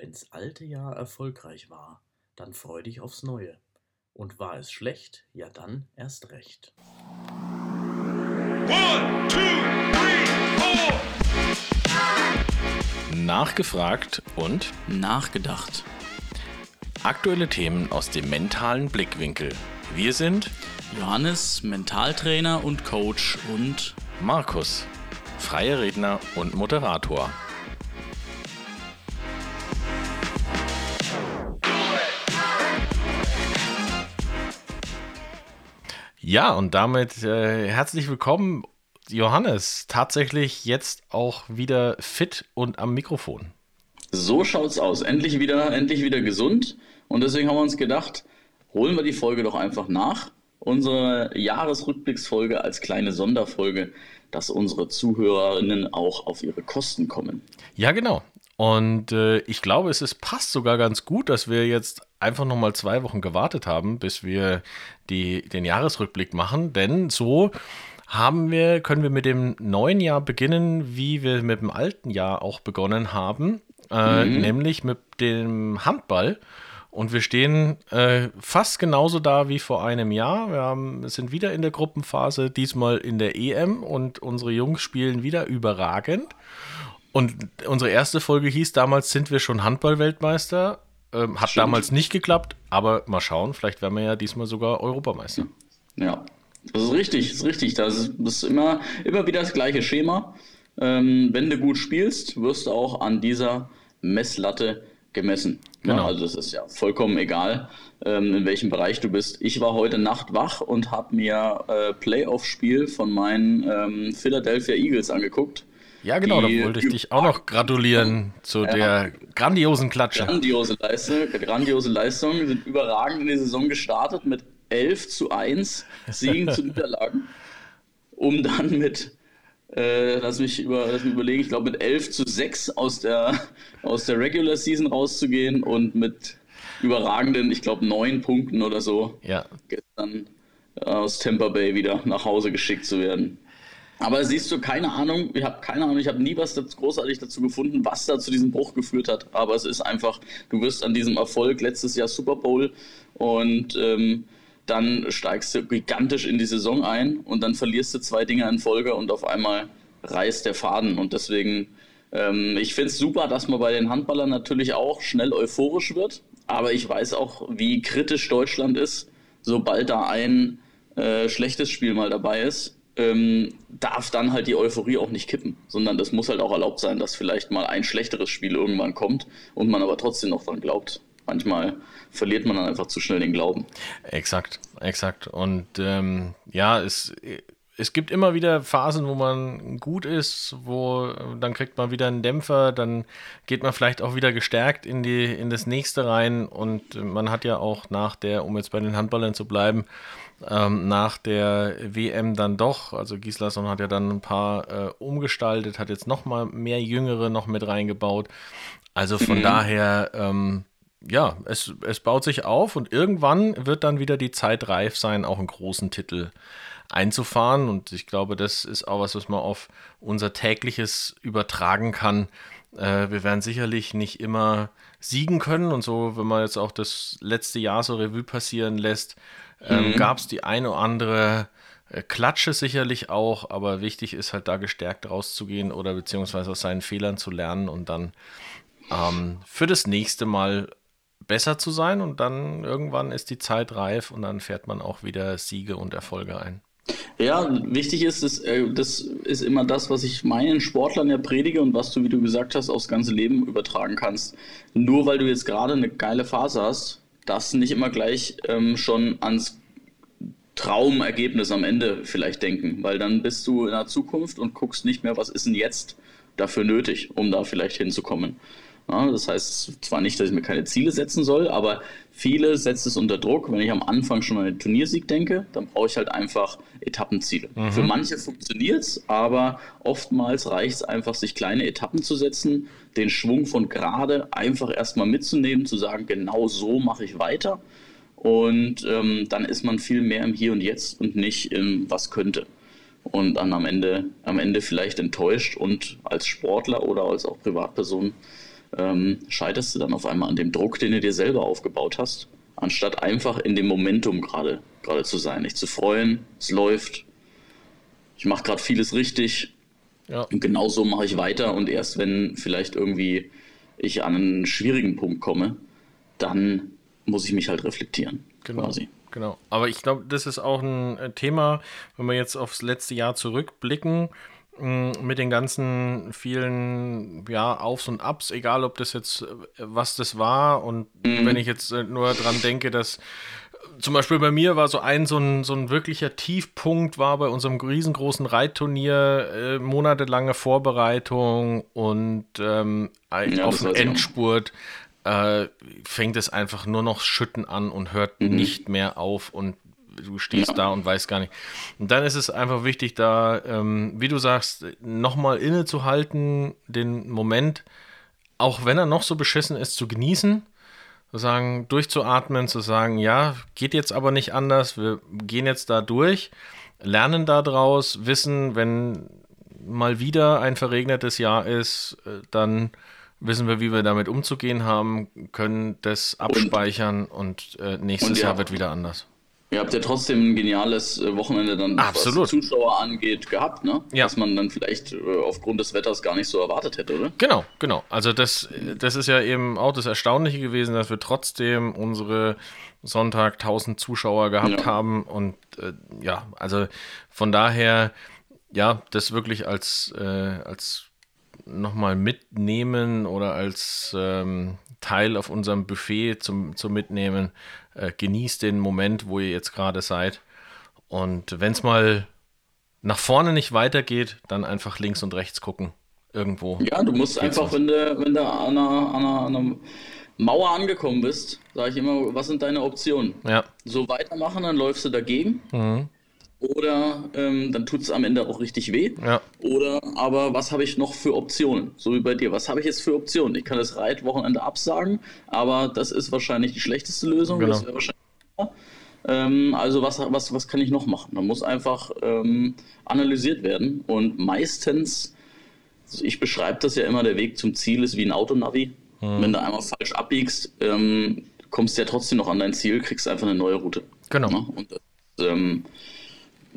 Wenn's alte Jahr erfolgreich war, dann freu dich aufs neue. Und war es schlecht, ja dann erst recht. One, two, three, four. Nachgefragt und Nachgedacht. aktuelle Themen aus dem mentalen Blickwinkel. Wir sind Johannes, Mentaltrainer und Coach und Markus, freier Redner und Moderator. Ja, und damit äh, herzlich willkommen, Johannes. Tatsächlich jetzt auch wieder fit und am Mikrofon. So schaut's aus. Endlich wieder, endlich wieder gesund. Und deswegen haben wir uns gedacht, holen wir die Folge doch einfach nach. Unsere Jahresrückblicksfolge als kleine Sonderfolge, dass unsere Zuhörerinnen auch auf ihre Kosten kommen. Ja, genau. Und äh, ich glaube, es ist, passt sogar ganz gut, dass wir jetzt einfach nochmal zwei Wochen gewartet haben, bis wir die, den Jahresrückblick machen. Denn so haben wir, können wir mit dem neuen Jahr beginnen, wie wir mit dem alten Jahr auch begonnen haben, äh, nämlich mit dem Handball. Und wir stehen äh, fast genauso da wie vor einem Jahr. Wir haben, sind wieder in der Gruppenphase, diesmal in der EM und unsere Jungs spielen wieder überragend. Und unsere erste Folge hieß damals, sind wir schon Handball-Weltmeister? Ähm, hat Stimmt. damals nicht geklappt, aber mal schauen, vielleicht werden wir ja diesmal sogar Europameister. Ja, das ist richtig, das ist richtig. Das ist, das ist immer, immer wieder das gleiche Schema. Ähm, wenn du gut spielst, wirst du auch an dieser Messlatte gemessen. Ja, Genau. also das ist ja vollkommen egal, ähm, in welchem Bereich du bist. Ich war heute Nacht wach und habe mir äh, Playoff-Spiel von meinen ähm, Philadelphia Eagles angeguckt. Ja, genau, da wollte ich dich auch noch gratulieren zu der grandiosen Klatsche. Grandiose Leistung, grandiose Leistung, sind überragend in die Saison gestartet mit 11 zu 1 Siegen zu Niederlagen, um dann mit, äh, lass, mich über, lass mich überlegen, ich glaube mit 11 zu 6 aus der, aus der Regular Season rauszugehen und mit überragenden, ich glaube, 9 Punkten oder so Ja, gestern äh, aus Tampa Bay wieder nach Hause geschickt zu werden. Aber siehst du, keine Ahnung, ich habe keine Ahnung, ich habe nie was dazu, großartig dazu gefunden, was da zu diesem Bruch geführt hat. Aber es ist einfach, du wirst an diesem Erfolg letztes Jahr Super Bowl und ähm, dann steigst du gigantisch in die Saison ein und dann verlierst du zwei Dinge in Folge und auf einmal reißt der Faden. Und deswegen, ähm, ich finde es super, dass man bei den Handballern natürlich auch schnell euphorisch wird. Aber ich weiß auch, wie kritisch Deutschland ist, sobald da ein äh, schlechtes Spiel mal dabei ist. Ähm, darf dann halt die Euphorie auch nicht kippen, sondern das muss halt auch erlaubt sein, dass vielleicht mal ein schlechteres Spiel irgendwann kommt und man aber trotzdem noch dran glaubt. Manchmal verliert man dann einfach zu schnell den Glauben. exakt, exakt. Und ähm, ja, es, es gibt immer wieder Phasen, wo man gut ist, wo dann kriegt man wieder einen Dämpfer, dann geht man vielleicht auch wieder gestärkt in, die, in das nächste rein. Und man hat ja auch nach der, um jetzt bei den Handballern zu bleiben, ähm, nach der WM dann doch, also Gislason hat ja dann ein paar äh, umgestaltet, hat jetzt noch mal mehr Jüngere noch mit reingebaut. Also von daher, ähm, ja, es, es baut sich auf und irgendwann wird dann wieder die Zeit reif sein, auch einen großen Titel einzufahren. Und ich glaube, das ist auch was, was man auf unser tägliches übertragen kann. Äh, wir werden sicherlich nicht immer siegen können und so, wenn man jetzt auch das letzte Jahr so Revue passieren lässt, ähm, gab es die eine oder andere äh, Klatsche sicherlich auch, aber wichtig ist halt da gestärkt rauszugehen oder beziehungsweise aus seinen Fehlern zu lernen und dann ähm, für das nächste Mal besser zu sein und dann irgendwann ist die Zeit reif und dann fährt man auch wieder Siege und Erfolge ein. Ja, wichtig ist, das, äh, das ist immer das, was ich meinen Sportlern ja predige und was du, wie du gesagt hast, aufs ganze Leben übertragen kannst. Nur weil du jetzt gerade eine geile Phase hast, darfst du nicht immer gleich ähm, schon ans Traumergebnis am Ende vielleicht denken, weil dann bist du in der Zukunft und guckst nicht mehr, was ist denn jetzt dafür nötig, um da vielleicht hinzukommen. Ja, das heißt zwar nicht, dass ich mir keine Ziele setzen soll, aber viele setzen es unter Druck. Wenn ich am Anfang schon an den Turniersieg denke, dann brauche ich halt einfach Etappenziele. Für manche funktioniert es, aber oftmals reicht es einfach, sich kleine Etappen zu setzen, den Schwung von gerade einfach erstmal mitzunehmen, zu sagen, genau so mache ich weiter. Und ähm, dann ist man viel mehr im Hier und Jetzt und nicht im Was könnte. Und dann am Ende, am Ende vielleicht enttäuscht und als Sportler oder als auch Privatperson ähm, scheiterst du dann auf einmal an dem Druck, den du dir selber aufgebaut hast, anstatt einfach in dem Momentum gerade gerade zu sein, nicht zu freuen, es läuft, ich mache gerade vieles richtig Ja. und genau so mache ich weiter und erst wenn vielleicht irgendwie ich an einen schwierigen Punkt komme, dann muss ich mich halt reflektieren, Genau. quasi. Genau. Aber ich glaube, das ist auch ein äh, Thema, wenn wir jetzt aufs letzte Jahr zurückblicken, mit den ganzen vielen ja, Aufs und Abs, egal ob das jetzt, äh, was das war. Und wenn ich jetzt äh, nur dran denke, dass äh, zum Beispiel bei mir war so ein, so ein, so ein wirklicher Tiefpunkt war bei unserem riesengroßen Reitturnier, äh, monatelange Vorbereitung und ähm, Ja, auf den auch. Endspurt äh, fängt es einfach nur noch Schütten an und hört nicht mehr auf und du stehst Ja. da und weißt gar nicht. Und dann ist es einfach wichtig, da, ähm, wie du sagst, nochmal innezuhalten, den Moment, auch wenn er noch so beschissen ist, zu genießen, zu sagen, durchzuatmen, zu sagen, ja, geht jetzt aber nicht anders, wir gehen jetzt da durch, lernen daraus, wissen, wenn mal wieder ein verregnetes Jahr ist, äh, dann wissen wir, wie wir damit umzugehen haben, können das abspeichern und, äh, nächstes Und ja. Jahr wird wieder anders. Ihr habt ja trotzdem ein geniales äh, Wochenende dann, Absolut. was Zuschauer angeht, gehabt, ne? Ja. Was man dann vielleicht äh, aufgrund des Wetters gar nicht so erwartet hätte, oder? Genau, genau. Also das, das ist ja eben auch das Erstaunliche gewesen, dass wir trotzdem unsere Sonntag 1000 Zuschauer gehabt Ja. haben und äh, ja, also von daher, ja, das wirklich als, äh, als nochmal mitnehmen oder als ähm, Teil auf unserem Buffet zum, zum Mitnehmen. Äh, genießt den Moment, wo ihr jetzt gerade seid. Und wenn es mal nach vorne nicht weitergeht, dann einfach links und rechts gucken. Irgendwo. Ja, du musst Geht's einfach, was? wenn du, wenn du an, einer, an, einer, an einer Mauer angekommen bist, sage ich immer, was sind deine Optionen? Ja. So weitermachen, dann läufst du dagegen. Mhm. Oder ähm, dann tut es am Ende auch richtig weh. Ja. Oder aber was habe ich noch für Optionen? So wie bei dir. Was habe ich jetzt für Optionen? Ich kann das Reitwochenende absagen, aber das ist wahrscheinlich die schlechteste Lösung. Genau. Das wäre wahrscheinlich ähm, also was, was, was kann ich noch machen? Da muss einfach ähm, analysiert werden. Und meistens, also ich beschreibe das ja immer, der Weg zum Ziel ist wie ein Autonavi. Wenn du einmal falsch abbiegst, ähm, kommst du ja trotzdem noch an dein Ziel, kriegst einfach eine neue Route. Genau. Ne? Und das, ähm,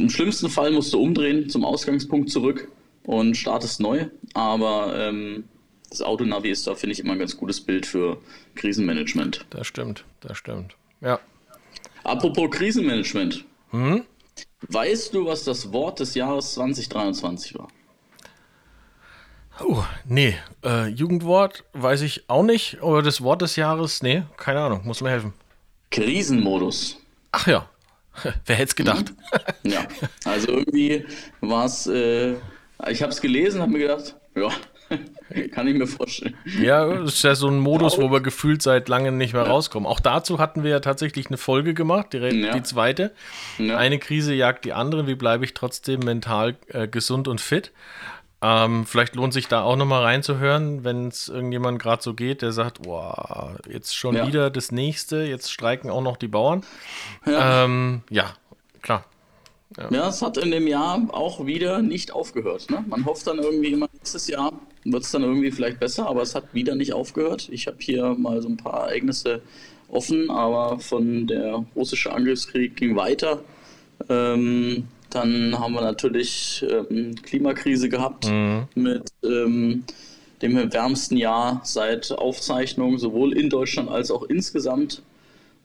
Im schlimmsten Fall musst du umdrehen zum Ausgangspunkt zurück und startest neu. Aber ähm, das Autonavi ist da, finde ich, immer ein ganz gutes Bild für Krisenmanagement. Das stimmt, das stimmt. Ja. Apropos Krisenmanagement. Mhm. Weißt du, was das Wort des Jahres 2023 war? Oh, nee. Äh, Jugendwort weiß ich auch nicht. Aber das Wort des Jahres, nee, keine Ahnung. Muss mir helfen. Krisenmodus. Ach ja. Wer hätte es gedacht? Ja, also irgendwie war es, äh, ich habe es gelesen, habe mir gedacht, ja, kann ich mir vorstellen. ja, das ist ja so ein Modus, wo wir gefühlt seit langem nicht mehr rauskommen. Auch dazu hatten wir ja tatsächlich eine Folge gemacht, direkt Ja. die zweite. Ja. Eine Krise jagt die andere. Wie bleibe ich trotzdem mental äh, gesund und fit? Ähm, vielleicht lohnt sich da auch nochmal reinzuhören, wenn es irgendjemand gerade so geht, der sagt, boah, jetzt schon Ja. wieder das nächste, jetzt streiken auch noch die Bauern. Ja. Ähm, ja, klar. Ja, es hat in dem Jahr auch wieder nicht aufgehört. Ne? Man hofft dann irgendwie immer, nächstes Jahr wird es dann irgendwie vielleicht besser, aber es hat wieder nicht aufgehört. Ich habe hier mal so ein paar Ereignisse offen, aber von der russische Angriffskrieg ging weiter. Ähm, dann haben wir natürlich ähm, Klimakrise gehabt mit ähm, dem wärmsten Jahr seit Aufzeichnung, sowohl in Deutschland als auch insgesamt.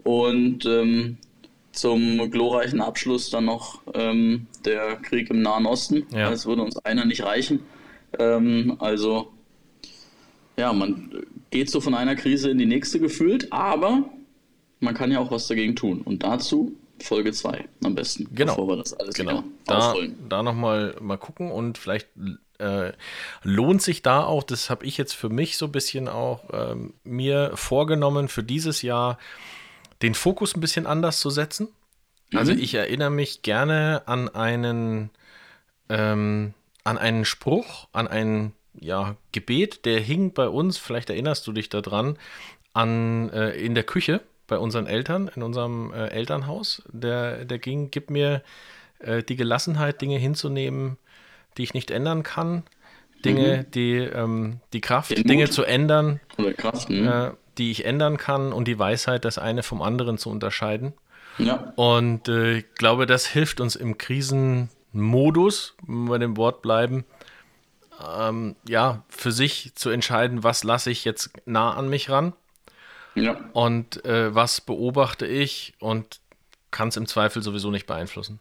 Und ähm, zum glorreichen Abschluss dann noch ähm, der Krieg im Nahen Osten. Ja. Es würde uns einer nicht reichen. Ähm, also, ja, man geht so von einer Krise in die nächste gefühlt, aber man kann ja auch was dagegen tun. Und dazu Folge 2 am besten, Genau. bevor wir das alles Genau. Da, aufrollen. da nochmal mal gucken und vielleicht äh, lohnt sich da auch, das habe ich jetzt für mich so ein bisschen auch ähm, mir vorgenommen für dieses Jahr, den Fokus ein bisschen anders zu setzen. Also Mhm. ich erinnere mich gerne an einen, ähm, an einen Spruch, an ein ja, Gebet, der hing bei uns, vielleicht erinnerst du dich daran, an, äh, in der Küche bei unseren Eltern, in unserem äh, Elternhaus. Der, der ging, gib mir äh, die Gelassenheit, Dinge hinzunehmen, die ich nicht ändern kann. Dinge, die, ähm, die Kraft, Den Dinge Mut. zu ändern, Kraft. hm? äh, die ich ändern kann und die Weisheit, das eine vom anderen zu unterscheiden. Ja. Und äh, ich glaube, das hilft uns im Krisenmodus, wenn wir bei dem Wort bleiben, ähm, ja, für sich zu entscheiden, was lasse ich jetzt nah an mich ran Ja. und äh, was beobachte ich und kann es im Zweifel sowieso nicht beeinflussen.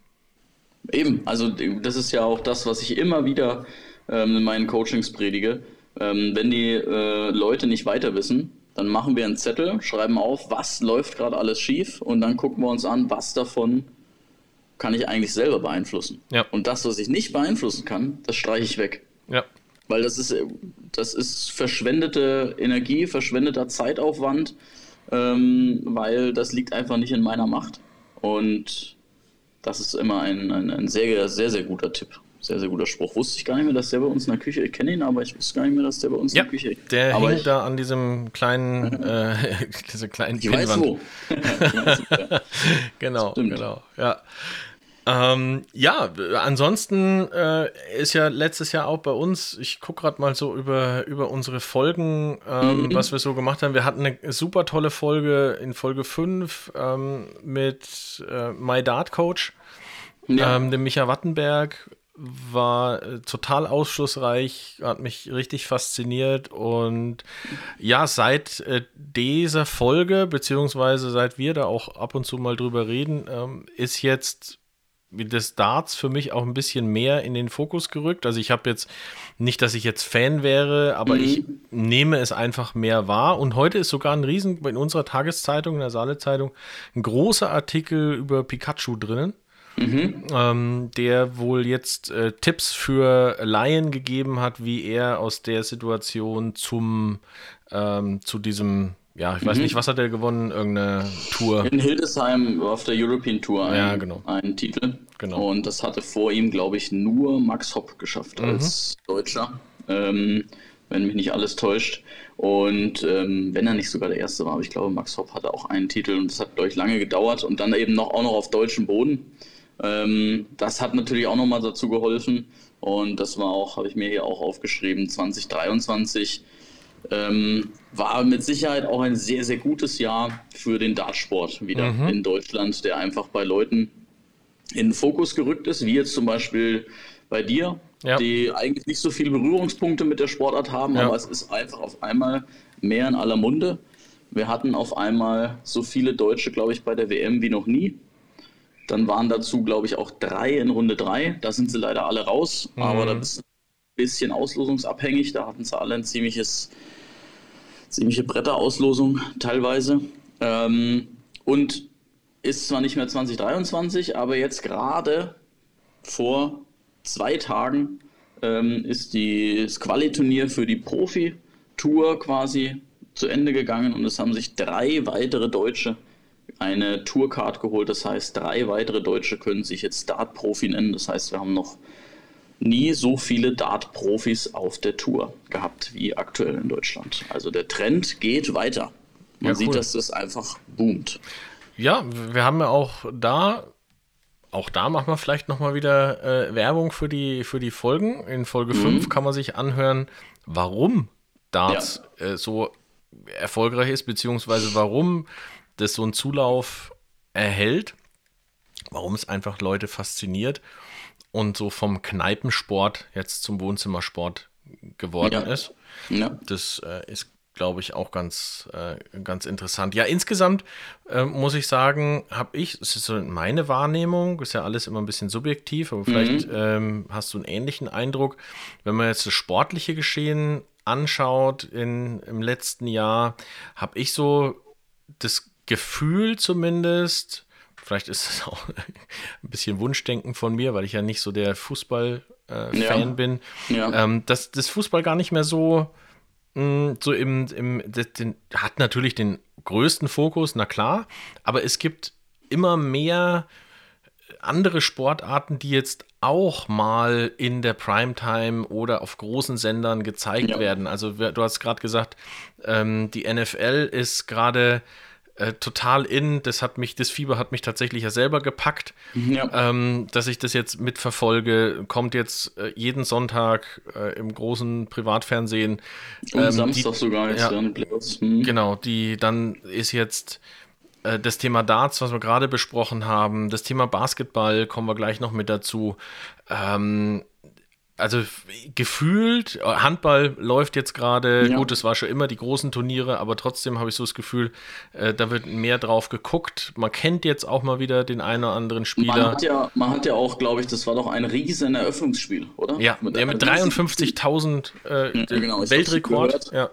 Eben, also das ist ja auch das, was ich immer wieder ähm, in meinen Coachings predige. Ähm, wenn die äh, Leute nicht weiter wissen, dann machen wir einen Zettel, schreiben auf, was läuft gerade alles schief und dann gucken wir uns an, was davon kann ich eigentlich selber beeinflussen. Ja. Und das, was ich nicht beeinflussen kann, das streiche ich weg. Ja, Weil das ist, das ist verschwendete Energie, verschwendeter Zeitaufwand, ähm, weil das liegt einfach nicht in meiner Macht. Und das ist immer ein, ein, ein sehr, sehr, sehr guter Tipp. Sehr, sehr guter Spruch. Wusste ich gar nicht mehr, dass der bei uns in der Küche, ich kenne ihn, aber ich wusste gar nicht mehr, dass der bei uns ja in der Küche der aber hängt ich, da an diesem kleinen, äh, dieser kleinen ich weiß wo. Ich weiß, ja. Genau, Stimmt. genau, ja. Ähm, ja, ansonsten äh, ist ja letztes Jahr auch bei uns, ich gucke gerade mal so über, über unsere Folgen, ähm, was wir so gemacht haben. Wir hatten eine super tolle Folge in Folge 5 ähm, mit äh, My Dart Coach, Ja. ähm, dem Micha Wattenberg. War äh, total aufschlussreich, hat mich richtig fasziniert und ja, seit äh, dieser Folge, beziehungsweise seit wir da auch ab und zu mal drüber reden, ähm, ist jetzt das Darts für mich auch ein bisschen mehr in den Fokus gerückt. Also ich habe jetzt nicht, dass ich jetzt Fan wäre, aber ich nehme es einfach mehr wahr. Und heute ist sogar ein Riesen in unserer Tageszeitung, in der Saale-Zeitung, ein großer Artikel über Pikachu drinnen ähm, der wohl jetzt äh, Tipps für Laien gegeben hat, wie er aus der Situation zum ähm, zu diesem, ja, ich weiß nicht, was hat er gewonnen? Irgendeine Tour. In Hildesheim auf der European Tour einen, Ja, genau. einen Titel. Genau. Und das hatte vor ihm, glaube ich, nur Max Hopp geschafft als Deutscher, ähm, wenn mich nicht alles täuscht. Und ähm, wenn er nicht sogar der Erste war, aber ich glaube, Max Hopp hatte auch einen Titel und das hat, glaube ich, lange gedauert und dann eben noch auch noch auf deutschem Boden. Ähm, das hat natürlich auch nochmal dazu geholfen und das war auch, habe ich mir hier auch aufgeschrieben, 2023 ähm, war mit Sicherheit auch ein sehr, sehr gutes Jahr für den Dartsport wieder in Deutschland, der einfach bei Leuten in den Fokus gerückt ist, wie jetzt zum Beispiel bei dir, Ja. die eigentlich nicht so viele Berührungspunkte mit der Sportart haben, Ja. aber es ist einfach auf einmal mehr in aller Munde. Wir hatten auf einmal so viele Deutsche, glaube ich, bei der WM wie noch nie. Dann waren dazu, glaube ich, auch drei in Runde drei. Da sind sie leider alle raus, aber da bist du ein bisschen auslosungsabhängig. Da hatten sie alle ein ziemliches, ziemliche Bretterauslosung teilweise. Ähm, und ist zwar nicht mehr 2023, aber jetzt gerade vor zwei Tagen ähm, ist die, das Quali-Turnier für die Profi-Tour quasi zu Ende gegangen und es haben sich drei weitere Deutsche eine Tourcard geholt. Das heißt, drei weitere Deutsche können sich jetzt Dart-Profi nennen. Das heißt, wir haben noch nie so viele Dart-Profis auf der Tour gehabt wie aktuell in Deutschland. Also der Trend geht weiter. Man Ja, sieht, cool. dass das einfach boomt. Ja, wir haben ja auch da, auch da machen wir vielleicht nochmal wieder äh, Werbung für die, für die Folgen. In Folge 5 kann man sich anhören, warum Darts äh, so erfolgreich ist, beziehungsweise warum das so einen Zulauf erhält, warum es einfach Leute fasziniert und so vom Kneipensport jetzt zum Wohnzimmersport geworden Ja. ist. Ja. Das äh, ist, glaube ich, auch ganz, äh, ganz interessant. Ja, insgesamt äh, muss ich sagen, habe ich, es ist so meine Wahrnehmung, ist ja alles immer ein bisschen subjektiv, aber vielleicht ähm, hast du einen ähnlichen Eindruck, wenn man jetzt das sportliche Geschehen anschaut in, im letzten Jahr, habe ich so das Gefühl zumindest, vielleicht ist es auch ein bisschen Wunschdenken von mir, weil ich ja nicht so der Fußball-Fan Ja. bin, Ja. ähm, dass das Fußball gar nicht mehr so, so im, im das, den, hat natürlich den größten Fokus, na klar, aber es gibt immer mehr andere Sportarten, die jetzt auch mal in der Primetime oder auf großen Sendern gezeigt Ja. werden. Also du hast gerade gesagt, ähm, die NFL ist gerade äh, total in. Das hat mich, das Fieber hat mich tatsächlich ja selber gepackt, Ja. ähm, dass ich das jetzt mitverfolge. Kommt jetzt äh, jeden Sonntag äh, im großen Privatfernsehen. Und ähm, Samstag die- sogar jetzt ja. dann. Hm. Genau, die dann ist jetzt äh, das Thema Darts, was wir gerade besprochen haben, das Thema Basketball kommen wir gleich noch mit dazu. Ähm, also gefühlt, äh, Handball läuft jetzt gerade, Ja. gut, es war schon immer die großen Turniere, aber trotzdem habe ich so das Gefühl, äh, da wird mehr drauf geguckt. Man kennt jetzt auch mal wieder den einen oder anderen Man Spieler. hat, ja, man hat ja auch, glaube ich, das war doch ein riesen Eröffnungsspiel, oder? Ja, mit, ja, mit einer riesigen- 53.000 äh, Ja, genau, Weltrekord. Ja.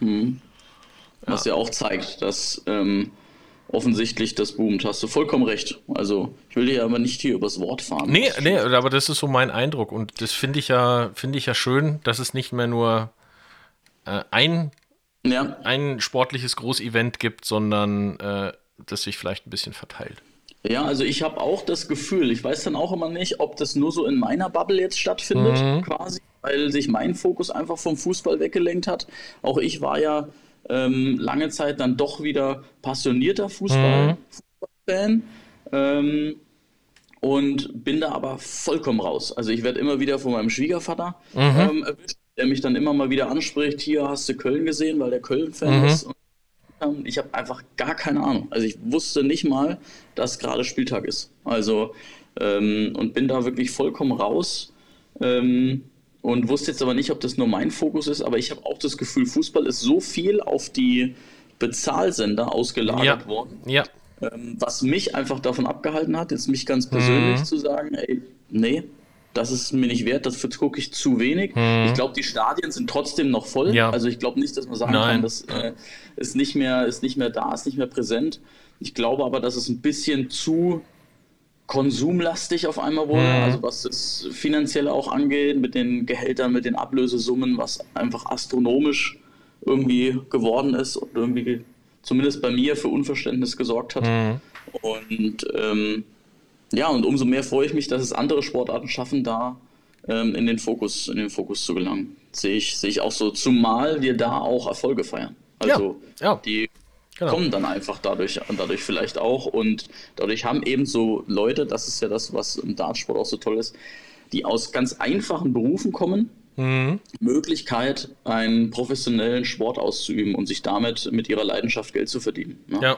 Mhm. Was ja auch zeigt, dass ähm, offensichtlich das boomt. Hast du vollkommen recht. Also, ich will dir aber nicht hier übers Wort fahren. Nee, nee, aber das ist so mein Eindruck und das finde ich ja, finde ich ja schön, dass es nicht mehr nur äh, ein, Ja, ein sportliches Großevent gibt, sondern äh, das sich vielleicht ein bisschen verteilt. Ja, also ich habe auch das Gefühl, ich weiß dann auch immer nicht, ob das nur so in meiner Bubble jetzt stattfindet, Mhm. quasi, weil sich mein Fokus einfach vom Fußball weggelenkt hat. Auch ich war ja ähm, lange Zeit dann doch wieder passionierter Fußball, Mhm. Fußballfan. Ähm, und bin da aber vollkommen raus. Also ich werde immer wieder von meinem Schwiegervater Mhm. ähm, erwischt, der mich dann immer mal wieder anspricht, hier hast du Köln gesehen, weil der Köln-Fan Mhm. ist. Und ähm, ich habe einfach gar keine Ahnung. Also ich wusste nicht mal, dass gerade Spieltag ist. Also ähm, und bin da wirklich vollkommen raus. Ähm, und wusste jetzt aber nicht, ob das nur mein Fokus ist, aber ich habe auch das Gefühl, Fußball ist so viel auf die Bezahlsender ausgelagert Ja. worden, Ja, ähm, was mich einfach davon abgehalten hat, jetzt mich ganz persönlich Mhm. zu sagen, ey, nee, das ist mir nicht wert, dafür gucke ich zu wenig. Mhm. Ich glaube, die Stadien sind trotzdem noch voll. Ja. Also ich glaube nicht, dass man sagen Nein. kann, das äh, ist, nicht mehr, ist nicht mehr da, ist nicht mehr präsent. Ich glaube aber, dass es ein bisschen zu konsumlastig auf einmal wurde, Mhm. also was das Finanzielle auch angeht, mit den Gehältern, mit den Ablösesummen, was einfach astronomisch irgendwie geworden ist und irgendwie zumindest bei mir für Unverständnis gesorgt hat. Mhm. Und ähm, ja, und umso mehr freue ich mich, dass es andere Sportarten schaffen, da ähm, in den Fokus, in den Fokus zu gelangen. Sehe ich, sehe ich auch so, zumal wir da auch Erfolge feiern. Also Ja, ja. die Genau. kommen dann einfach dadurch, dadurch vielleicht auch und dadurch haben eben so Leute, das ist ja das, was im Dartsport auch so toll ist, die aus ganz einfachen Berufen kommen, Mhm. Möglichkeit, einen professionellen Sport auszuüben und sich damit mit ihrer Leidenschaft Geld zu verdienen. Ne? ja,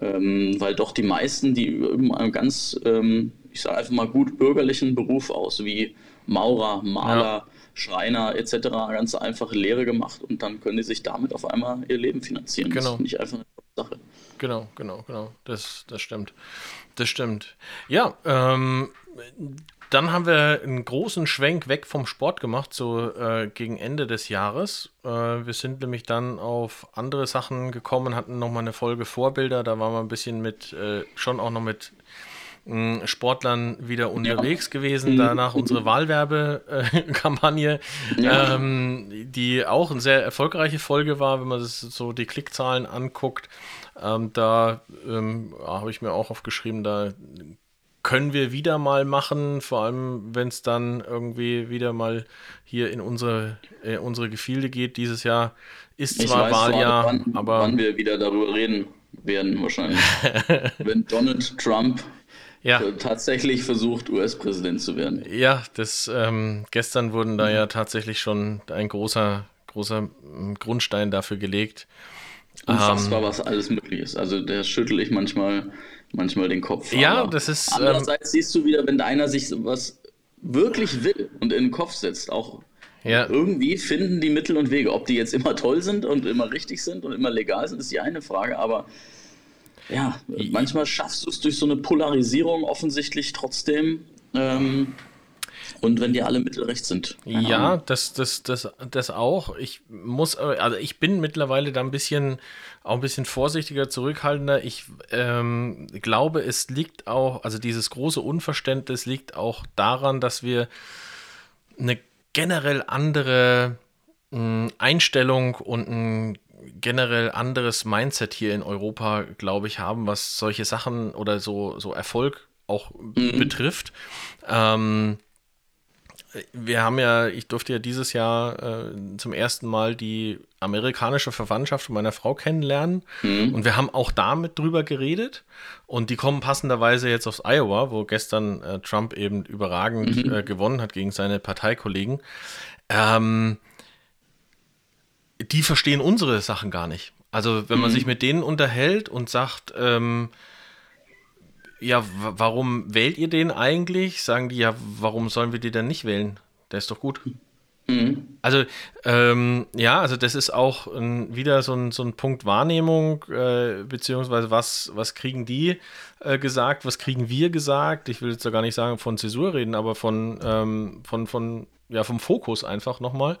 Ähm, weil doch die meisten, die üben einen ganz, ähm, ich sage einfach mal gut bürgerlichen Beruf aus, wie Maurer, Maler, Ja. Schreiner etc., ganz einfache Lehre gemacht und dann können die sich damit auf einmal ihr Leben finanzieren. Das Genau. finde ich einfach eine Sache. Genau, genau, genau. Das, das stimmt. Das stimmt. Ja, ähm, dann haben wir einen großen Schwenk weg vom Sport gemacht, so äh, gegen Ende des Jahres. Äh, wir sind nämlich dann auf andere Sachen gekommen, hatten nochmal eine Folge Vorbilder. Da waren wir ein bisschen mit, äh, schon auch noch mit Sportlern wieder unterwegs gewesen. Danach unsere Wahlwerbekampagne, Ja. ähm, die auch eine sehr erfolgreiche Folge war, wenn man das so die Klickzahlen anguckt. Ähm, da ähm, ja, habe ich mir auch aufgeschrieben, da können wir wieder mal machen, vor allem wenn es dann irgendwie wieder mal hier in unsere, äh, unsere Gefilde geht. Dieses Jahr ist Ich zwar Wahljahr, wann, aber wann wir wieder darüber reden werden, wahrscheinlich. Wenn Donald Trump ja. äh, tatsächlich versucht, US-Präsident zu werden. Ja, das ähm, gestern wurden da ja tatsächlich schon ein großer, großer ähm, Grundstein dafür gelegt. Unfassbar, was alles möglich ist. Also da schüttel ich manchmal, manchmal den Kopf. Ja, das ist, ähm, Andererseits siehst du wieder, wenn einer sich was wirklich will und in den Kopf setzt, auch Ja, irgendwie finden die Mittel und Wege. Ob die jetzt immer toll sind und immer richtig sind und immer legal sind, ist die eine Frage. Aber ja, manchmal schaffst du es durch so eine Polarisierung offensichtlich trotzdem. Ähm, und wenn dir alle Mittel recht sind. Keine Ja, Ahnung. das, das, das, das auch. Ich muss, also ich bin mittlerweile da ein bisschen, auch ein bisschen vorsichtiger, zurückhaltender. Ich ähm, glaube, es liegt auch, also dieses große Unverständnis liegt auch daran, dass wir eine generell andere mh, Einstellung und ein generell anderes Mindset hier in Europa, glaube ich, haben, was solche Sachen oder so, so Erfolg auch betrifft. Ähm, wir haben ja, ich durfte ja dieses Jahr äh, zum ersten Mal die amerikanische Verwandtschaft meiner Frau kennenlernen. Und wir haben auch damit drüber geredet. Und die kommen passenderweise jetzt aus Iowa, wo gestern äh, Trump eben überragend äh, gewonnen hat gegen seine Parteikollegen. Ähm, die verstehen unsere Sachen gar nicht. Also wenn man sich mit denen unterhält und sagt, ähm, ja, warum wählt ihr den eigentlich? Sagen die, ja, warum sollen wir die denn nicht wählen? Der ist doch gut. Also, ähm, ja, also das ist auch ein, wieder so ein, so ein Punkt Wahrnehmung, äh, beziehungsweise was, was kriegen die äh, gesagt, was kriegen wir gesagt? Ich will jetzt da gar nicht sagen von Zäsur reden, aber von, ähm, von, von, ja, vom Fokus einfach nochmal.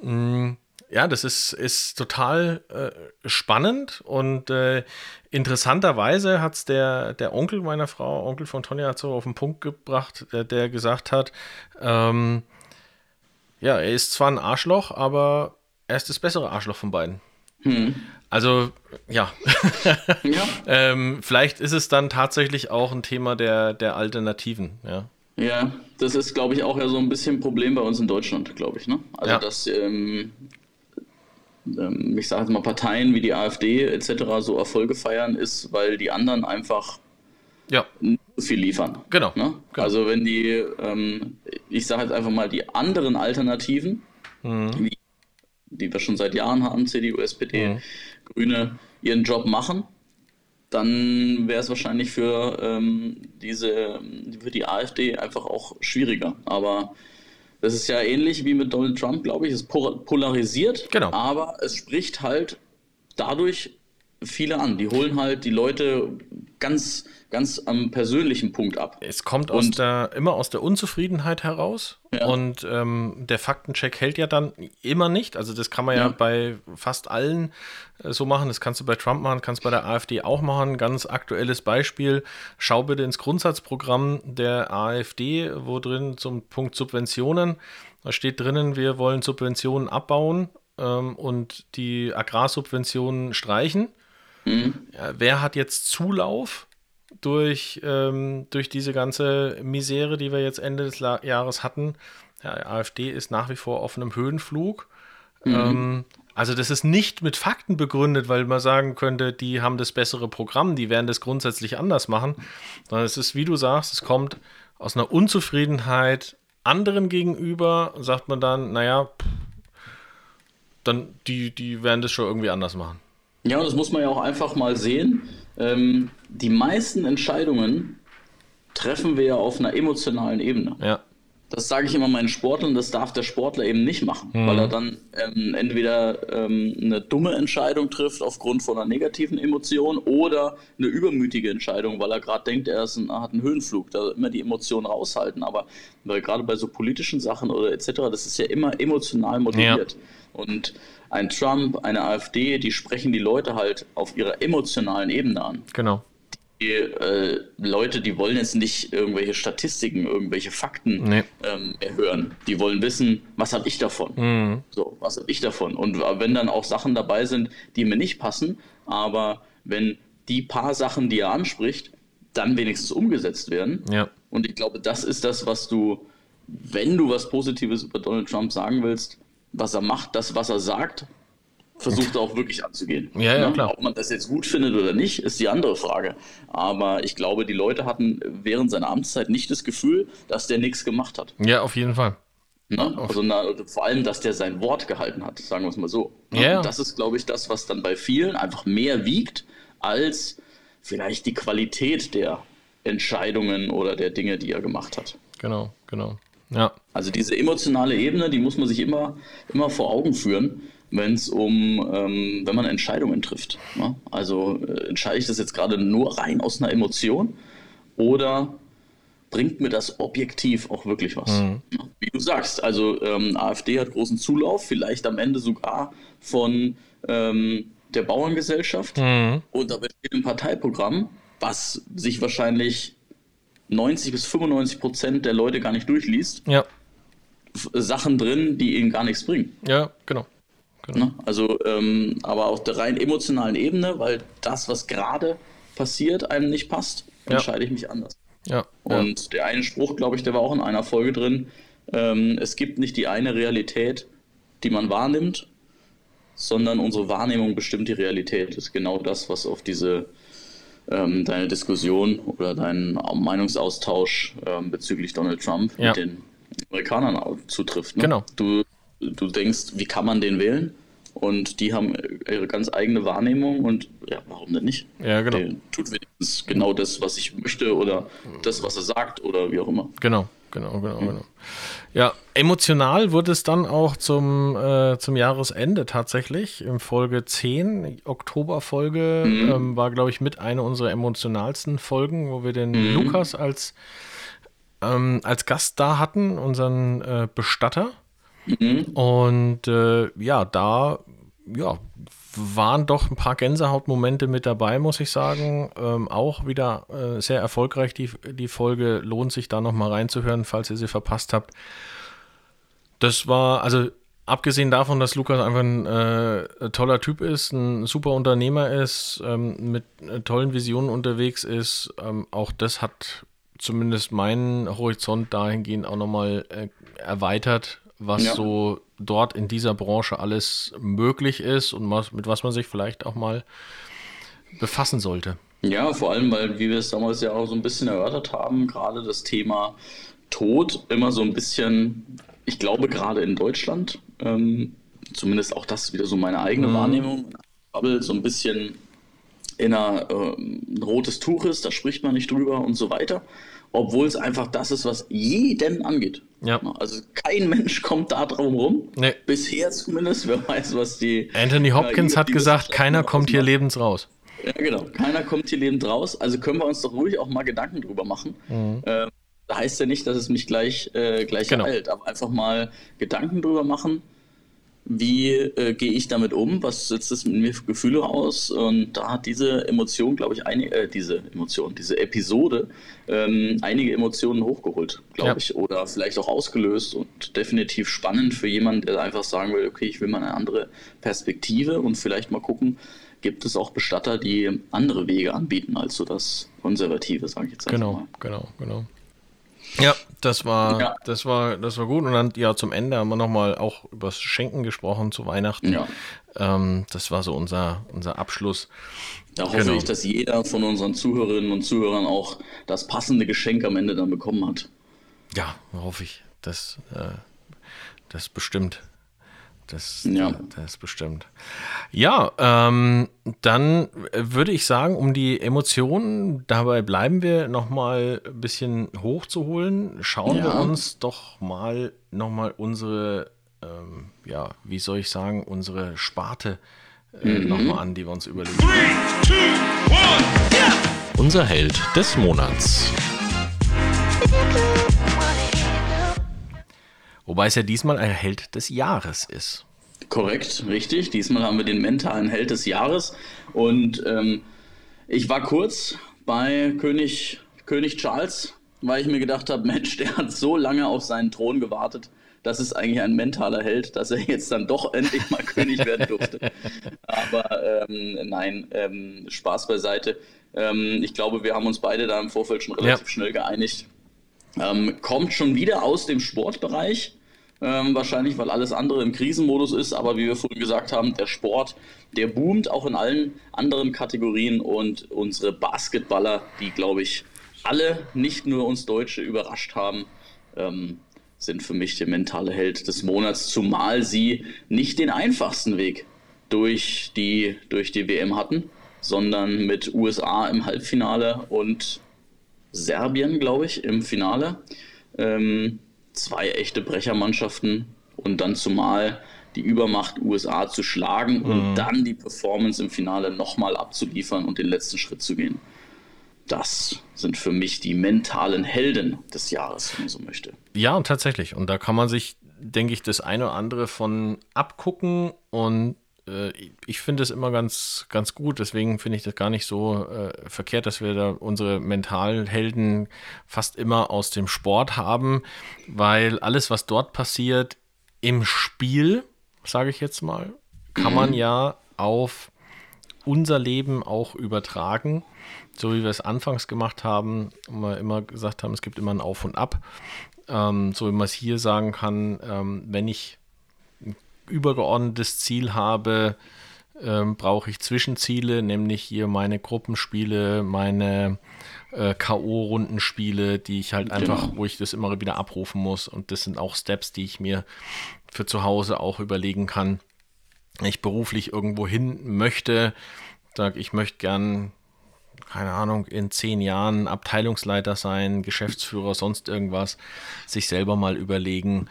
Mm, Ja, das ist, ist total äh, spannend und äh, interessanterweise hat es der, der Onkel meiner Frau, Onkel von Tonja, hat so auf den Punkt gebracht, der, der gesagt hat, ähm, ja, er ist zwar ein Arschloch, aber er ist das bessere Arschloch von beiden. Also, ja, Ja, ähm, vielleicht ist es dann tatsächlich auch ein Thema der, der Alternativen, ja. ja, das ist, glaube ich, auch ja so ein bisschen ein Problem bei uns in Deutschland, glaube ich. Ne? Also, Ja. dass, ähm, ähm, ich sage jetzt mal, Parteien wie die AfD etc. so Erfolge feiern, ist, weil die anderen einfach Ja, nicht so viel liefern. Genau, Ne? genau. Also, wenn die, ähm, ich sage jetzt einfach mal, die anderen Alternativen, Mhm. wie, die wir schon seit Jahren haben, CDU, SPD, Mhm. Grüne, ihren Job machen, dann wäre es wahrscheinlich für ähm, diese, für die AfD einfach auch schwieriger. Aber das ist ja ähnlich wie mit Donald Trump, glaube ich. Es po- polarisiert, Genau. aber es spricht halt dadurch viele an. Die holen halt die Leute ganz, ganz am persönlichen Punkt ab. es kommt aus der, immer aus der Unzufriedenheit heraus Ja. und ähm, der Faktencheck hält ja dann immer nicht. Also das kann man ja, Ja. bei fast allen äh, so machen. Das kannst du bei Trump machen, kannst bei der AfD auch machen. Ganz aktuelles Beispiel. Schau bitte ins Grundsatzprogramm der AfD, wo drin zum Punkt Subventionen, da steht drinnen, wir wollen Subventionen abbauen ähm, und die Agrarsubventionen streichen. Ja, wer hat jetzt Zulauf durch, ähm, durch diese ganze Misere, die wir jetzt Ende des La Jahres hatten? Ja, die AfD ist nach wie vor auf einem Höhenflug. Ähm, also das ist nicht mit Fakten begründet, weil man sagen könnte, die haben das bessere Programm, die werden das grundsätzlich anders machen, sondern es ist, wie du sagst, es kommt aus einer Unzufriedenheit anderen gegenüber, sagt man dann, naja, pff, dann die, die werden das schon irgendwie anders machen. Ja, und das muss man ja auch einfach mal sehen. Ähm, die meisten Entscheidungen treffen wir ja auf einer emotionalen Ebene. Ja. Das sage ich immer meinen Sportlern, das darf der Sportler eben nicht machen, weil er dann ähm, entweder ähm, eine dumme Entscheidung trifft aufgrund von einer negativen Emotion oder eine übermütige Entscheidung, weil er gerade denkt, er, ist ein, er hat einen Höhenflug, da immer die Emotionen raushalten. Aber gerade bei so politischen Sachen oder etc., das ist ja immer emotional motiviert. Und ein Trump, eine AfD, die sprechen die Leute halt auf ihrer emotionalen Ebene an Genau. die äh, Leute, die wollen jetzt nicht irgendwelche Statistiken, irgendwelche Fakten Nee. ähm, hören. Die wollen wissen, was habe ich davon? Mhm. So, was habe ich davon? Und wenn dann auch Sachen dabei sind, die mir nicht passen, aber wenn die paar Sachen, die er anspricht, dann wenigstens umgesetzt werden. Ja. Und ich glaube, das ist das, was du, wenn du was Positives über Donald Trump sagen willst, was er macht, das, was er sagt, versucht er auch wirklich anzugehen. Ja, ja, Ne? klar. Ob man das jetzt gut findet oder nicht, ist die andere Frage. Aber ich glaube, die Leute hatten während seiner Amtszeit nicht das Gefühl, dass der nichts gemacht hat. Ja, auf jeden Fall. Ne? Also na, vor allem, dass der sein Wort gehalten hat, sagen wir es mal so. Ne? Und Das ist, glaube ich, das, was dann bei vielen einfach mehr wiegt, als vielleicht die Qualität der Entscheidungen oder der Dinge, die er gemacht hat. Genau, genau. Ja. Also diese emotionale Ebene, die muss man sich immer, immer vor Augen führen, wenn es um, ähm, wenn man Entscheidungen trifft. Ne? Also äh, entscheide ich das jetzt gerade nur rein aus einer Emotion oder bringt mir das objektiv auch wirklich was? Ne? Wie du sagst, also ähm, AfD hat großen Zulauf, vielleicht am Ende sogar von ähm, der Bauerngesellschaft Mhm. und da steht im Parteiprogramm, was sich wahrscheinlich 90 bis 95 Prozent der Leute gar nicht durchliest, Ja. F- Sachen drin, die ihnen gar nichts bringen. Ja, genau. Ne? Also, ähm, aber auf der rein emotionalen Ebene, weil das, was gerade passiert, einem nicht passt, Ja. entscheide ich mich anders. Ja. ja. Und der eine Spruch, glaube ich, der war auch in einer Folge drin, ähm, es gibt nicht die eine Realität, die man wahrnimmt, sondern unsere Wahrnehmung bestimmt die Realität. Das ist genau das, was auf diese ähm, deine Diskussion oder deinen Meinungsaustausch ähm, bezüglich Donald Trump Ja. mit den Amerikanern zutrifft. Ne? Genau. Du, du denkst, wie kann man den wählen? Und die haben ihre ganz eigene Wahrnehmung und ja, warum denn nicht? Ja, genau. Der tut wenigstens genau das, was ich möchte oder das, was er sagt oder wie auch immer. Genau, genau, genau, genau. Ja, emotional wurde es dann auch zum, äh, zum Jahresende tatsächlich. In Folge 10, Oktoberfolge, ähm, war, glaube ich, mit einer unserer emotionalsten Folgen, wo wir den Lukas als, ähm, als Gast da hatten, unseren äh, Bestatter. Und äh, ja, da ja, waren doch ein paar Gänsehautmomente mit dabei, muss ich sagen. Ähm, auch wieder äh, sehr erfolgreich die, die Folge. Lohnt sich da nochmal reinzuhören, falls ihr sie verpasst habt. Das war, also abgesehen davon, dass Lukas einfach ein äh, toller Typ ist, ein super Unternehmer ist, ähm, mit äh, tollen Visionen unterwegs ist, ähm, auch das hat zumindest meinen Horizont dahingehend auch nochmal äh, erweitert, was Ja. so dort in dieser Branche alles möglich ist und was, mit was man sich vielleicht auch mal befassen sollte. Ja, vor allem, weil, wie wir es damals ja auch so ein bisschen erörtert haben, gerade das Thema Tod immer so ein bisschen, ich glaube gerade in Deutschland, ähm, zumindest auch das wieder so meine eigene Wahrnehmung, Bubble so ein bisschen in einer, ähm, ein rotes Tuch ist, da spricht man nicht drüber und so weiter, obwohl es einfach das ist, was jeden angeht. Ja. Also kein Mensch kommt da drum rum. Nee. Bisher zumindest, wer weiß, was die. Anthony Hopkins Ja, hat gesagt, keiner kommt hier lebens raus. Ja, genau. Keiner kommt hier lebend raus. Also können wir uns doch ruhig auch mal Gedanken drüber machen. Ähm, da heißt ja nicht, dass es mich gleich, äh, gleich Mhm. Genau. ereilt, aber einfach mal Gedanken drüber machen. Wie äh, gehe ich damit um? Was setzt es mit mir für Gefühle aus? Und da hat diese Emotion, glaube ich, einige, äh, diese Emotion, diese Episode ähm, einige Emotionen hochgeholt, glaube Ja. ich, oder vielleicht auch ausgelöst und definitiv spannend für jemanden, der einfach sagen will, okay, ich will mal eine andere Perspektive und vielleicht mal gucken, gibt es auch Bestatter, die andere Wege anbieten als so das Konservative, sage ich jetzt einfach Genau, mal. genau, genau. Ja, das war, Ja. das war, das war gut. Und dann ja zum Ende haben wir nochmal auch übers Schenken gesprochen zu Weihnachten. Ja. Ähm, das war so unser, unser Abschluss. Da hoffe Genau. ich, dass jeder von unseren Zuhörerinnen und Zuhörern auch das passende Geschenk am Ende dann bekommen hat. Ja, hoffe ich. Das, äh, das bestimmt. Das, Ja. das bestimmt. Ja, ähm, dann würde ich sagen, um die Emotionen, dabei bleiben wir nochmal ein bisschen hochzuholen, schauen wir Ja. uns doch mal nochmal unsere, ähm, ja, wie soll ich sagen, unsere Sparte äh, Mhm. nochmal an, die wir uns überlegen. Three, two, one. Unser Held des Monats. Wobei es ja diesmal ein Held des Jahres ist. Korrekt, richtig. Diesmal haben wir den mentalen Held des Jahres. Und ähm, ich war kurz bei König, König Charles, weil ich mir gedacht habe, Mensch, der hat so lange auf seinen Thron gewartet. Das ist eigentlich ein mentaler Held, dass er jetzt dann doch endlich mal König werden durfte. Aber ähm, nein, ähm, Spaß beiseite. Ähm, ich glaube, wir haben uns beide da im Vorfeld schon relativ Ja. schnell geeinigt. Ähm, kommt schon wieder aus dem Sportbereich. Ähm, wahrscheinlich, weil alles andere im Krisenmodus ist. Aber wie wir vorhin gesagt haben, der Sport, der boomt auch in allen anderen Kategorien. Und unsere Basketballer, die, glaube ich, alle, nicht nur uns Deutsche, überrascht haben, ähm, sind für mich der mentale Held des Monats. Zumal sie nicht den einfachsten Weg durch die, durch die WM hatten, sondern mit USA im Halbfinale und Serbien, glaube ich, im Finale. Ähm, zwei echte Brechermannschaften und dann zumal die Übermacht USA zu schlagen und dann die Performance im Finale nochmal abzuliefern und den letzten Schritt zu gehen. Das sind für mich die mentalen Helden des Jahres, wenn man so möchte. Ja, tatsächlich. Und da kann man sich, denke ich, das eine oder andere von abgucken. Und äh, ich finde es immer ganz, ganz gut. Deswegen finde ich das gar nicht so äh, verkehrt, dass wir da unsere Mentalhelden fast immer aus dem Sport haben, weil alles, was dort passiert im Spiel, sage ich jetzt mal, kann man ja auf unser Leben auch übertragen, so wie wir es anfangs gemacht haben, und wir immer gesagt haben, es gibt immer ein Auf und Ab, ähm, so wie man es hier sagen kann, ähm, wenn ich übergeordnetes Ziel habe, ähm, brauche ich Zwischenziele, nämlich hier meine Gruppenspiele, meine äh, K.O.-Rundenspiele, die ich halt einfach, Genau. wo ich das immer wieder abrufen muss. Und das sind auch Steps, die ich mir für zu Hause auch überlegen kann. Ich beruflich irgendwo hin möchte, sag ich möchte gern, keine Ahnung, in zehn Jahren Abteilungsleiter sein, Geschäftsführer, sonst irgendwas, sich selber mal überlegen,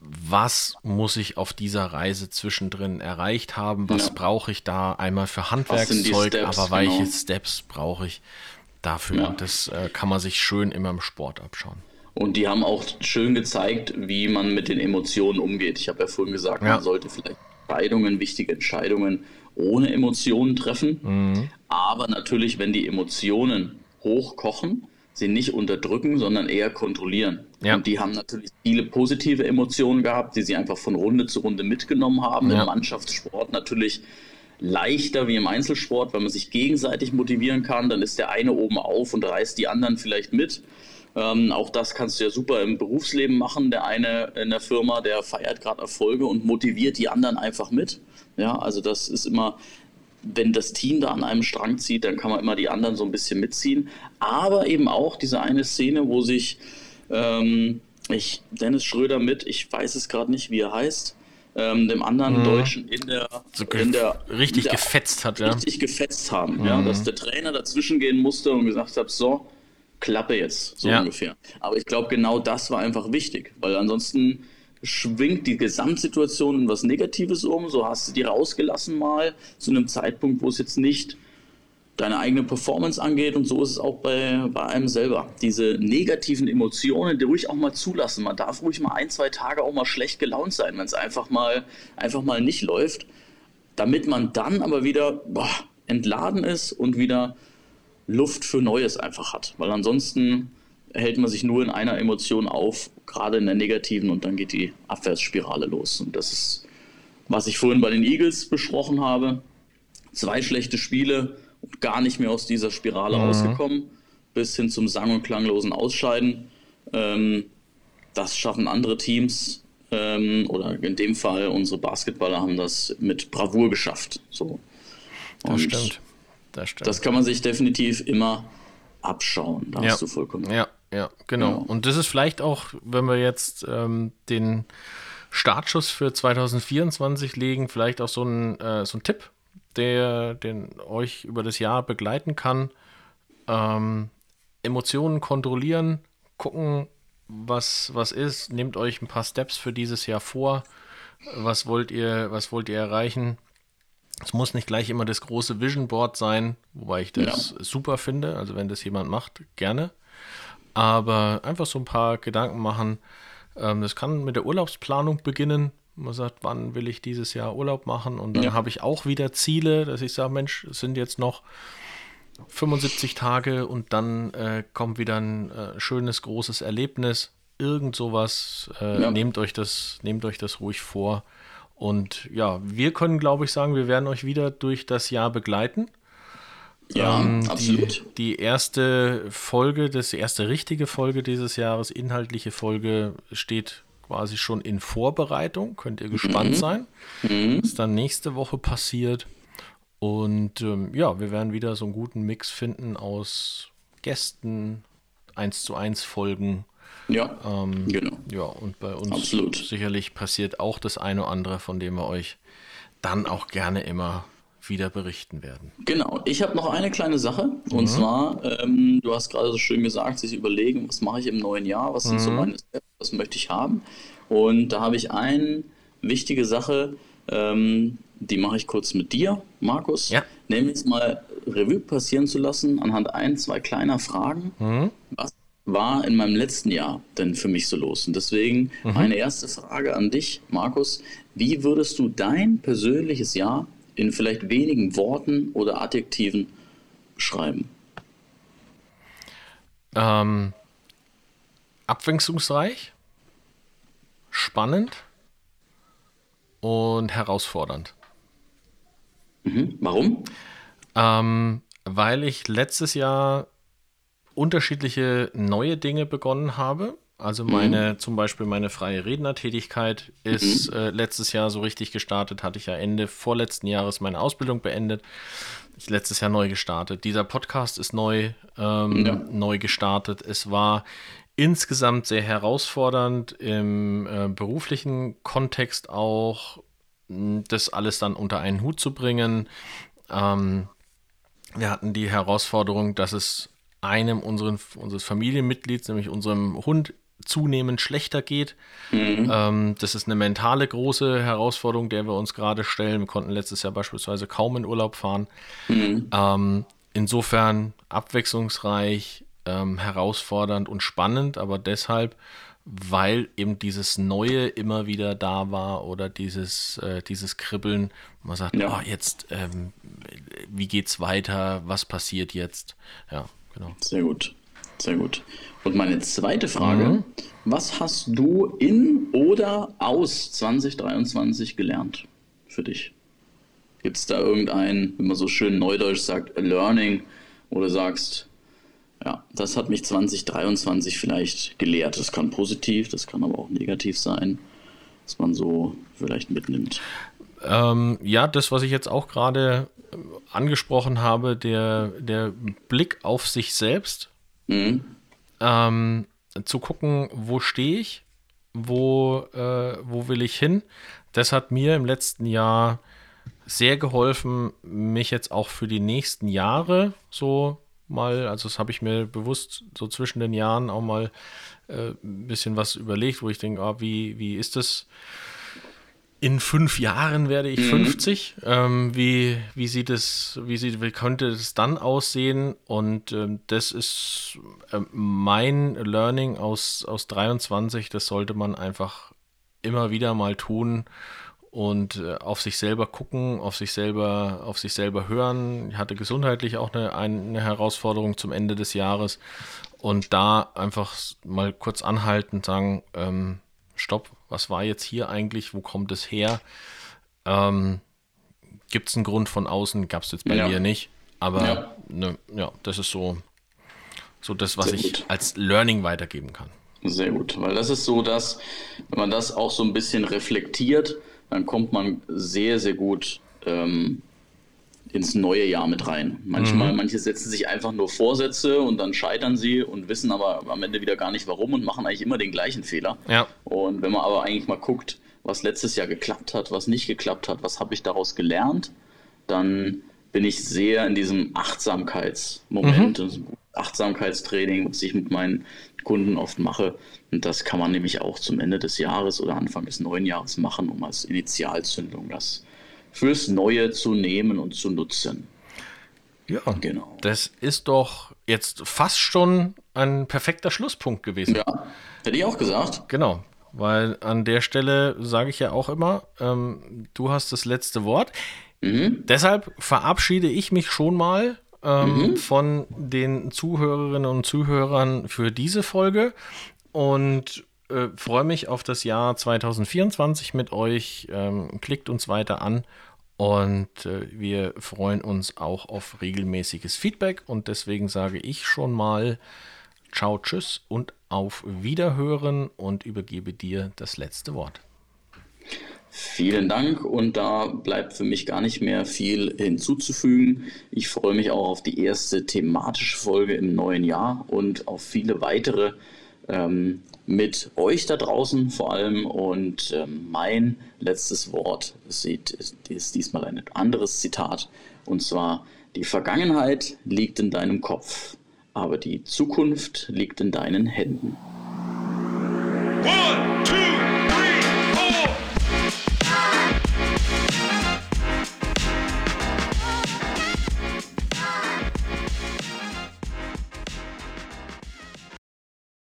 was muss ich auf dieser Reise zwischendrin erreicht haben? Was Ja. brauche ich da einmal für Handwerkszeug, Steps, aber welche genau. Steps brauche ich dafür? Ja. Und das äh, kann man sich schön immer im Sport abschauen. Und die haben auch schön gezeigt, wie man mit den Emotionen umgeht. Ich habe ja vorhin gesagt, Ja. man sollte vielleicht Entscheidungen, wichtige Entscheidungen ohne Emotionen treffen. Mhm. Aber natürlich, wenn die Emotionen hochkochen, sie nicht unterdrücken, sondern eher kontrollieren. Ja. Und die haben natürlich viele positive Emotionen gehabt, die sie einfach von Runde zu Runde mitgenommen haben. Ja. Im Mannschaftssport natürlich leichter wie im Einzelsport, weil man sich gegenseitig motivieren kann. Dann ist der eine oben auf und reißt die anderen vielleicht mit. Ähm, auch das kannst du ja super im Berufsleben machen. Der eine in der Firma, der feiert gerade Erfolge und motiviert die anderen einfach mit. Ja, also das ist immer, wenn das Team da an einem Strang zieht, dann kann man immer die anderen so ein bisschen mitziehen. Aber eben auch diese eine Szene, wo sich ähm, ich, Dennis Schröder mit, ich weiß es gerade nicht, wie er heißt, ähm, dem anderen Deutschen in der, So in der richtig in der, gefetzt hat, ja. Mhm. richtig gefetzt haben. Ja, dass der Trainer dazwischen gehen musste und gesagt hat, so, Klappe jetzt, so Ja. ungefähr. Aber ich glaube, genau das war einfach wichtig, weil ansonsten schwingt die Gesamtsituation in was Negatives um. So hast du die rausgelassen mal zu einem Zeitpunkt, wo es jetzt nicht deine eigene Performance angeht und so ist es auch bei, bei einem selber. Diese negativen Emotionen, die ruhig auch mal zulassen. Man darf ruhig mal ein, zwei Tage auch mal schlecht gelaunt sein, wenn es einfach mal, einfach mal nicht läuft, damit man dann aber wieder boah, entladen ist und wieder Luft für Neues einfach hat. Weil ansonsten hält man sich nur in einer Emotion auf, gerade in der negativen, und dann geht die Abwärtsspirale los. Und das ist, was ich vorhin bei den Eagles besprochen habe. Zwei schlechte Spiele und gar nicht mehr aus dieser Spirale rausgekommen, bis hin zum sang- und klanglosen Ausscheiden. Ähm, das schaffen andere Teams. Ähm, oder in dem Fall unsere Basketballer haben das mit Bravour geschafft. So. Das stimmt. Das stimmt. das kann man sich definitiv immer abschauen. Da ja. hast du vollkommen recht. Ja, ja, genau. Ja. Und das ist vielleicht auch, wenn wir jetzt ähm, den Startschuss für 2024 legen, vielleicht auch so ein, äh, so ein Tipp, der den euch über das Jahr begleiten kann. Ähm, Emotionen kontrollieren, gucken, was, was ist, nehmt euch ein paar Steps für dieses Jahr vor. Was wollt ihr, was wollt ihr erreichen? Es muss nicht gleich immer das große Vision Board sein, wobei ich das super finde. Also wenn das jemand macht, gerne. Aber einfach so ein paar Gedanken machen. Ähm, das kann mit der Urlaubsplanung beginnen. Man sagt, wann will ich dieses Jahr Urlaub machen? Und dann Ja. habe ich auch wieder Ziele, dass ich sage, Mensch, es sind jetzt noch 75 Tage und dann äh, kommt wieder ein äh, schönes, großes Erlebnis. Irgend sowas. Äh, Ja. nehmt, euch das, nehmt euch das ruhig vor. Und ja, wir können, glaube ich, sagen, wir werden euch wieder durch das Jahr begleiten. Ja, Ähm, absolut. Die, die erste Folge, das die erste richtige Folge dieses Jahres, inhaltliche Folge, steht quasi schon in Vorbereitung. Könnt ihr gespannt sein, was dann nächste Woche passiert. Und ähm, ja, wir werden wieder so einen guten Mix finden aus Gästen, 1 zu 1 Folgen. Ja, Ähm, genau. Ja, und bei uns Absolut. sicherlich passiert auch das eine oder andere, von dem wir euch dann auch gerne immer wieder berichten werden. Genau. Ich habe noch eine kleine Sache. Mhm. Und zwar, ähm, du hast gerade so schön gesagt, sich überlegen, was mache ich im neuen Jahr, was sind Mhm. so meine Steps, was möchte ich haben. Und da habe ich eine wichtige Sache, ähm, die mache ich kurz mit dir, Markus. Ja. Nämlich mal Revue passieren zu lassen anhand ein, zwei kleiner Fragen. Mhm. Was war in meinem letzten Jahr denn für mich so los? Und deswegen Mhm. meine erste Frage an dich, Markus. Wie würdest du dein persönliches Jahr in vielleicht wenigen Worten oder Adjektiven beschreiben? Ähm, abwechslungsreich, spannend und herausfordernd. Mhm. Warum? Ähm, weil ich letztes Jahr unterschiedliche neue Dinge begonnen habe. Also meine, mhm. zum Beispiel meine freie Rednertätigkeit ist mhm. äh, letztes Jahr so richtig gestartet, hatte ich ja Ende vorletzten Jahres meine Ausbildung beendet. Ich letztes Jahr neu gestartet. Dieser Podcast ist neu, ähm, ja. neu gestartet. Es war insgesamt sehr herausfordernd im äh, beruflichen Kontext auch, das alles dann unter einen Hut zu bringen. Ähm, wir hatten die Herausforderung, dass es einem unseren, unseres Familienmitglieds, nämlich unserem Hund, zunehmend schlechter geht. Mhm. Ähm, das ist eine mentale große Herausforderung, der wir uns gerade stellen. Wir konnten letztes Jahr beispielsweise kaum in Urlaub fahren. Mhm. Ähm, insofern abwechslungsreich, ähm, herausfordernd und spannend, aber deshalb, weil eben dieses Neue immer wieder da war oder dieses, äh, dieses Kribbeln. Man sagt, ja. oh, jetzt, ähm, wie geht's weiter? Was passiert jetzt? Ja, genau. Sehr gut. Sehr gut. Und meine zweite Frage: mhm. Was hast du in oder aus 2023 gelernt für dich? Gibt es da irgendein, wenn man so schön neudeutsch sagt, Learning, wo du sagst, ja, das hat mich 2023 vielleicht gelehrt. Das kann positiv, das kann aber auch negativ sein, was man so vielleicht mitnimmt. Ähm, ja, das, was ich jetzt auch gerade angesprochen habe, der, der Blick auf sich selbst Mhm. Ähm, zu gucken, wo stehe ich, wo, äh, wo will ich hin. Das hat mir im letzten Jahr sehr geholfen, mich jetzt auch für die nächsten Jahre so mal, also das habe ich mir bewusst so zwischen den Jahren auch mal äh, ein bisschen was überlegt, wo ich denke, oh, wie, wie ist das? In fünf Jahren werde ich mhm. 50. Ähm, wie, wie sieht es, wie, sieht, wie könnte es dann aussehen? Und ähm, das ist äh, mein Learning aus, aus 23. Das sollte man einfach immer wieder mal tun und äh, auf sich selber gucken, auf sich selber, auf sich selber hören. Ich hatte gesundheitlich auch eine, eine Herausforderung zum Ende des Jahres. Und da einfach mal kurz anhalten, sagen, ähm, stopp, was war jetzt hier eigentlich, wo kommt es her? Ähm, Gibt es einen Grund von außen? Gab es jetzt bei ja. mir nicht. Aber ja. Ne, ja, das ist so, so das, was Sehr ich gut. als Learning weitergeben kann. Sehr gut, weil das ist so, dass, wenn man das auch so ein bisschen reflektiert, dann kommt man sehr, sehr gut ähm, ins neue Jahr mit rein. Manchmal, mhm. manche setzen sich einfach nur Vorsätze und dann scheitern sie und wissen aber am Ende wieder gar nicht warum und machen eigentlich immer den gleichen Fehler. Ja. Und wenn man aber eigentlich mal guckt, was letztes Jahr geklappt hat, was nicht geklappt hat, was habe ich daraus gelernt, dann bin ich sehr in diesem Achtsamkeitsmoment, mhm. Achtsamkeitstraining, was ich mit meinen Kunden oft mache. Und das kann man nämlich auch zum Ende des Jahres oder Anfang des neuen Jahres machen, um als Initialzündung das fürs Neue zu nehmen und zu nutzen. Ja, genau. Das ist doch jetzt fast schon ein perfekter Schlusspunkt gewesen. Ja, hätte ich auch gesagt. Genau, weil an der Stelle sage ich ja auch immer, ähm, du hast das letzte Wort. Mhm. Deshalb verabschiede ich mich schon mal ähm, mhm. von den Zuhörerinnen und Zuhörern für diese Folge und äh, freue mich auf das Jahr 2024 mit euch. Ähm, klickt uns weiter an und äh, wir freuen uns auch auf regelmäßiges Feedback. Und deswegen sage ich schon mal Ciao, Tschüss und auf Wiederhören und übergebe dir das letzte Wort. Vielen Dank und da bleibt für mich gar nicht mehr viel hinzuzufügen. Ich freue mich auch auf die erste thematische Folge im neuen Jahr und auf viele weitere ähm, mit euch da draußen vor allem. Und ähm, mein letztes Wort ist, diesmal ein anderes Zitat. Und zwar, die Vergangenheit liegt in deinem Kopf, aber die Zukunft liegt in deinen Händen. One, two,